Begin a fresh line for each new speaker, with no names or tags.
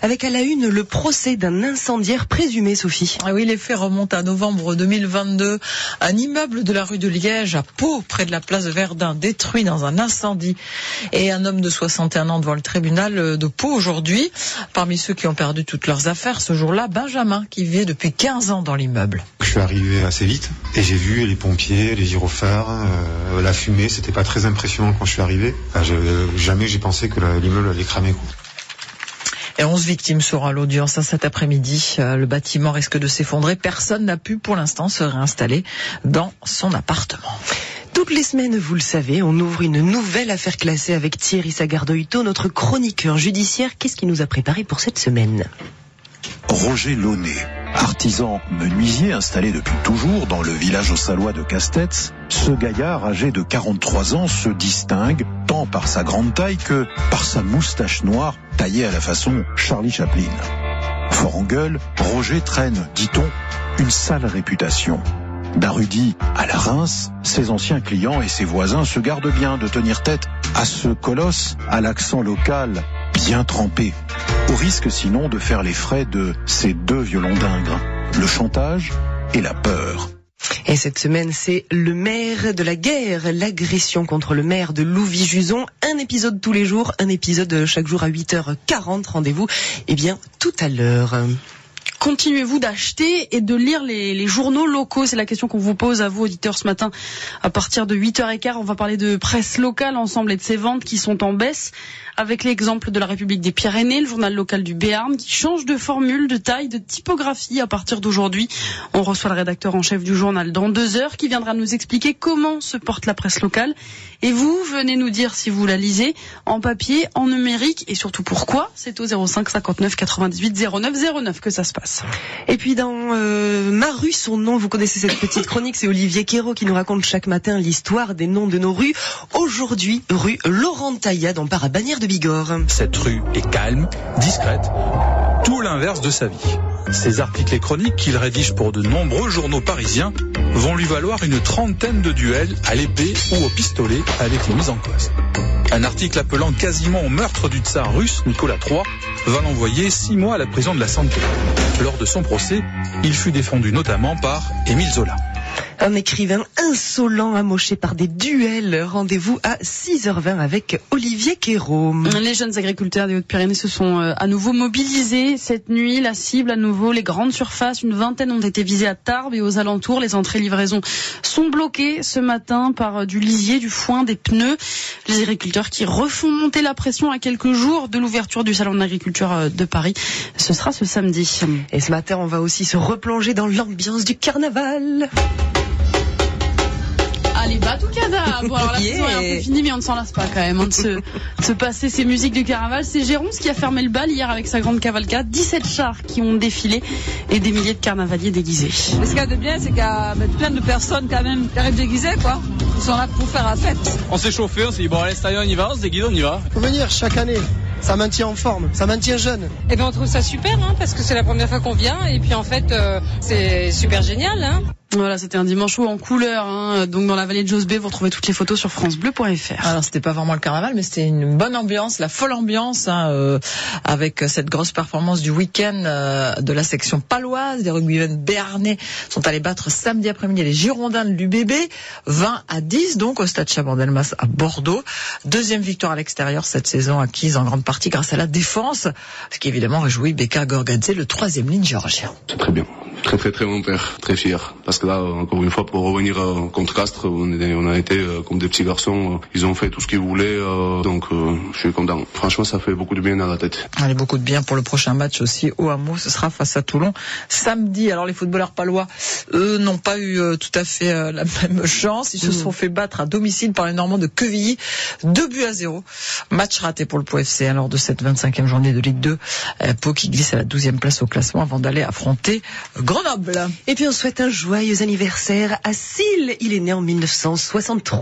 Avec à la une le procès d'un incendiaire présumé, Sophie.
Ah oui, les faits remontent à novembre 2022. Un immeuble de la rue de Liège à Pau, près de la place Verdun, détruit dans un incendie. Et un homme de 61 ans devant le tribunal de Pau aujourd'hui. Parmi ceux qui ont perdu toutes leurs affaires ce jour-là, Benjamin, qui vivait depuis 15 ans dans l'immeuble.
Je suis arrivé assez vite et j'ai vu les pompiers, les gyrophares, euh, la fumée. C'était pas très impressionnant quand je suis arrivé. Enfin, je, jamais j'ai pensé que l'immeuble allait cramer. Quoi.
Et 11 victimes seront à l'audience cet après-midi. Euh, le bâtiment risque de s'effondrer. Personne n'a pu pour l'instant se réinstaller dans son appartement.
Toutes les semaines, vous le savez, on ouvre une nouvelle affaire classée avec Thierry Sagardoito, notre chroniqueur judiciaire. Qu'est-ce qu'il nous a préparé pour cette semaine?
Roger Launay, artisan menuisier installé depuis toujours dans le village salois de Castets, ce gaillard âgé de 43 ans se distingue tant par sa grande taille que par sa moustache noire taillée à la façon Charlie Chaplin. Fort en gueule, Roger traîne, dit-on, une sale réputation. D'Arudi à la Reims, ses anciens clients et ses voisins se gardent bien de tenir tête à ce colosse à l'accent local bien trempé, au risque sinon de faire les frais de ces deux violons d'ingres, le chantage et la peur.
Et cette semaine, c'est le maire de la guerre, l'agression contre le maire de Louvis-Juson. Un épisode tous les jours, un épisode chaque jour à 8h40. Rendez-vous, eh bien, tout à l'heure.
Continuez-vous d'acheter et de lire les, journaux locaux? C'est la question qu'on vous pose à vous, auditeurs, ce matin. À partir de 8h15, on va parler de presse locale ensemble et de ses ventes qui sont en baisse. Avec l'exemple de la République des Pyrénées, le journal local du Béarn, qui change de formule, de taille, de typographie à partir d'aujourd'hui. On reçoit le rédacteur en chef du journal dans deux heures, qui viendra nous expliquer comment se porte la presse locale. Et vous, venez nous dire si vous la lisez en papier, en numérique, et surtout pourquoi. C'est au 05 59 98 09 09 que ça se passe.
Et puis dans euh, Ma rue, son nom, vous connaissez cette petite chronique, c'est Olivier Quérault qui nous raconte chaque matin l'histoire des noms de nos rues. Aujourd'hui, rue Laurent part à Bagnères de Bigorre.
Cette rue est calme, discrète, tout l'inverse de sa vie. Ces articles et chroniques qu'il rédige pour de nombreux journaux parisiens vont lui valoir une trentaine de duels à l'épée ou au pistolet avec les mises en cause. Un article appelant quasiment au meurtre du tsar russe Nicolas III va l'envoyer six mois à la prison de la Santé. Lors de son procès, il fut défendu notamment par Émile Zola.
Un écrivain insolent amoché par des duels. Rendez-vous à 6h20 avec Olivier Quérault.
Les jeunes agriculteurs des Hautes-Pyrénées se sont à nouveau mobilisés cette nuit. La cible à nouveau, les grandes surfaces. Une vingtaine ont été visées à Tarbes et aux alentours. Les entrées livraisons sont bloquées ce matin par du lisier, du foin, des pneus. Les agriculteurs qui refont monter la pression à quelques jours de l'ouverture du salon d'agriculture de Paris. Ce sera ce samedi.
Et ce matin, on va aussi se replonger dans l'ambiance du carnaval.
Allez, Batucada Bon, alors la
Yeah.
saison est un peu finie, mais on ne s'en lasse pas quand même hein, de, se, de se passer ces musiques du carnaval. C'est Jérôme qui a fermé le bal hier avec sa grande cavalcade. 17 chars qui ont défilé et des milliers de carnavaliers déguisés.
Mais ce qu'il y a de bien, c'est qu'il y a ben, plein de personnes quand même qui arrivent déguisées, quoi. Ils sont là pour faire la fête.
On s'est chauffé, on s'est dit bon allez cette année on y va, on se déguise, on y va.
Faut venir chaque année. Ça maintient en forme, ça maintient jeune.
Eh ben on trouve ça super hein, parce que c'est la première fois qu'on vient et puis en fait euh, c'est super génial. Hein.
Voilà, c'était un dimanche chaud en couleur. Hein. Donc dans la vallée de Josbé, vous retrouvez toutes les photos sur francebleu.fr.
Alors c'était pas vraiment le carnaval, mais c'était une bonne ambiance, la folle ambiance, hein, euh, avec cette grosse performance du week-end euh, de la section paloise. Des rugbymen béarnais sont allés battre samedi après-midi les Girondins de l'UBB, 20 à 10 donc au stade Chabandelmas à Bordeaux. Deuxième victoire à l'extérieur cette saison acquise en grande partie grâce à la défense, ce qui évidemment réjouit Beka Gorgadze, le troisième ligne géorgien.
C'est très bien. Très très très mon père, très fier. Parce que là, encore une fois, pour revenir euh, contre Castres, on, est- on a été euh, comme des petits garçons. euh, Ils ont fait tout ce qu'ils voulaient, euh, donc euh, je suis content. Franchement, ça fait beaucoup de bien à la tête.
Allez, beaucoup de bien pour le prochain match aussi au Hameau. Ce sera face à Toulon samedi. Alors les footballeurs palois, eux, n'ont pas eu euh, tout à fait euh, la même chance. Ils se sont fait battre à domicile par les Normands de Quevilly. Deux buts à zéro. Match raté pour le Pau FC lors de cette 25e journée de Ligue 2. Euh, Pau qui glisse à la 12e place au classement avant d'aller affronter Grenoble.
Et puis on souhaite un joyeux anniversaire à Syl. Il est né en 1963.